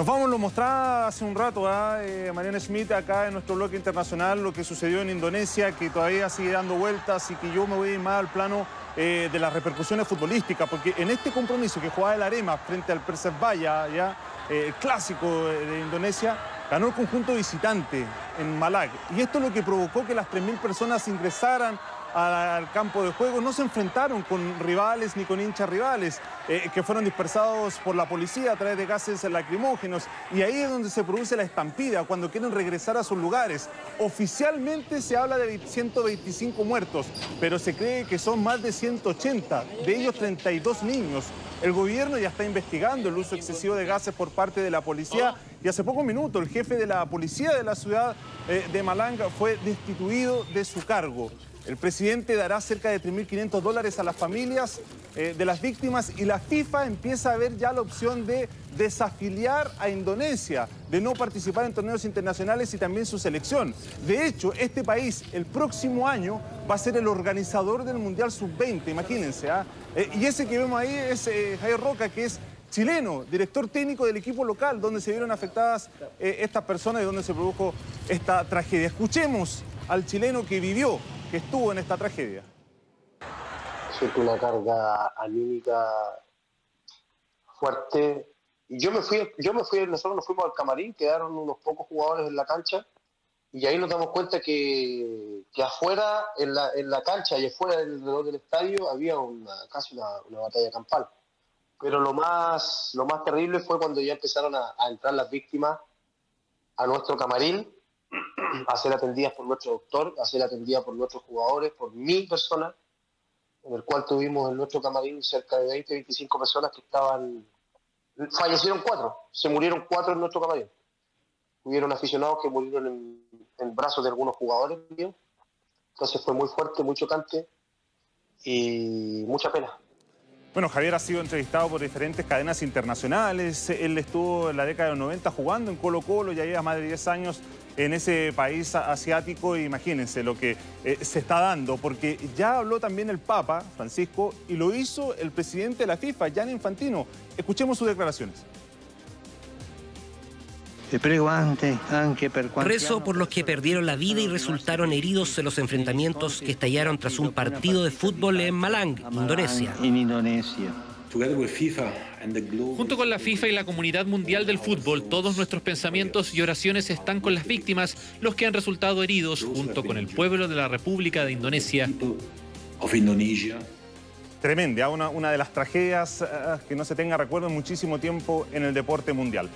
Nos vamos, lo mostraba hace un rato a eh, Mariana Schmidt acá en nuestro bloque internacional, lo que sucedió en Indonesia, que todavía sigue dando vueltas y que yo me voy más al plano eh, de las repercusiones futbolísticas, porque en este compromiso que jugaba el Arema frente al Persebaya, ya eh, clásico de Indonesia, ganó el conjunto visitante en Malag. Y esto es lo que provocó que las 3.000 personas ingresaran al campo de juego, no se enfrentaron con rivales ni con hinchas rivales, eh, que fueron dispersados por la policía a través de gases lacrimógenos. Y ahí es donde se produce la estampida, cuando quieren regresar a sus lugares. Oficialmente se habla de 125 muertos, pero se cree que son más de 180, de ellos 32 niños. El gobierno ya está investigando el uso excesivo de gases por parte de la policía y hace pocos minutos el jefe de la policía de la ciudad eh, de Malanga fue destituido de su cargo. El presidente dará cerca de 3.500 dólares a las familias eh, de las víctimas y la FIFA empieza a ver ya la opción de desafiliar a Indonesia, de no participar en torneos internacionales y también su selección. De hecho, este país el próximo año va a ser el organizador del Mundial Sub-20, imagínense. ¿ah? Eh, y ese que vemos ahí es Javier Roca, que es chileno, director técnico del equipo local, donde se vieron afectadas estas personas y donde se produjo esta tragedia. Escuchemos al chileno que vivió que estuvo en esta tragedia. Siento una carga anímica fuerte. Yo me fui, yo me fui, nosotros nos fuimos al camarín, quedaron unos pocos jugadores en la cancha, y ahí nos damos cuenta que, afuera, en la, cancha y afuera del del estadio, había casi una, batalla campal. Pero lo más, lo más terrible fue cuando ya empezaron a, entrar las víctimas a nuestro camarín a ser atendidas por nuestro doctor, a ser atendidas por nuestros jugadores, por mil personas, en el cual tuvimos en nuestro camarín cerca de 20, 25 personas que estaban... Fallecieron cuatro, se murieron cuatro en nuestro camarín. Hubieron aficionados que murieron en, en brazos de algunos jugadores míos. Entonces fue muy fuerte, muy chocante y mucha pena. Bueno, Javier ha sido entrevistado por diferentes cadenas internacionales. Él estuvo en la década de los 90 jugando en Colo Colo, ya lleva más de 10 años en ese país asiático. Imagínense lo que eh, se está dando, porque ya habló también el Papa Francisco y lo hizo el presidente de la FIFA, Gianni Infantino. Escuchemos sus declaraciones. Rezo por los que perdieron la vida y resultaron heridos en los enfrentamientos que estallaron tras un partido de fútbol en Malang, Indonesia. Junto con la FIFA y la comunidad mundial del fútbol, todos nuestros pensamientos y oraciones están con las víctimas, los que han resultado heridos, junto con el pueblo de la República de Indonesia. Tremenda, una, una de las tragedias que no se tenga recuerdo en muchísimo tiempo en el deporte mundial.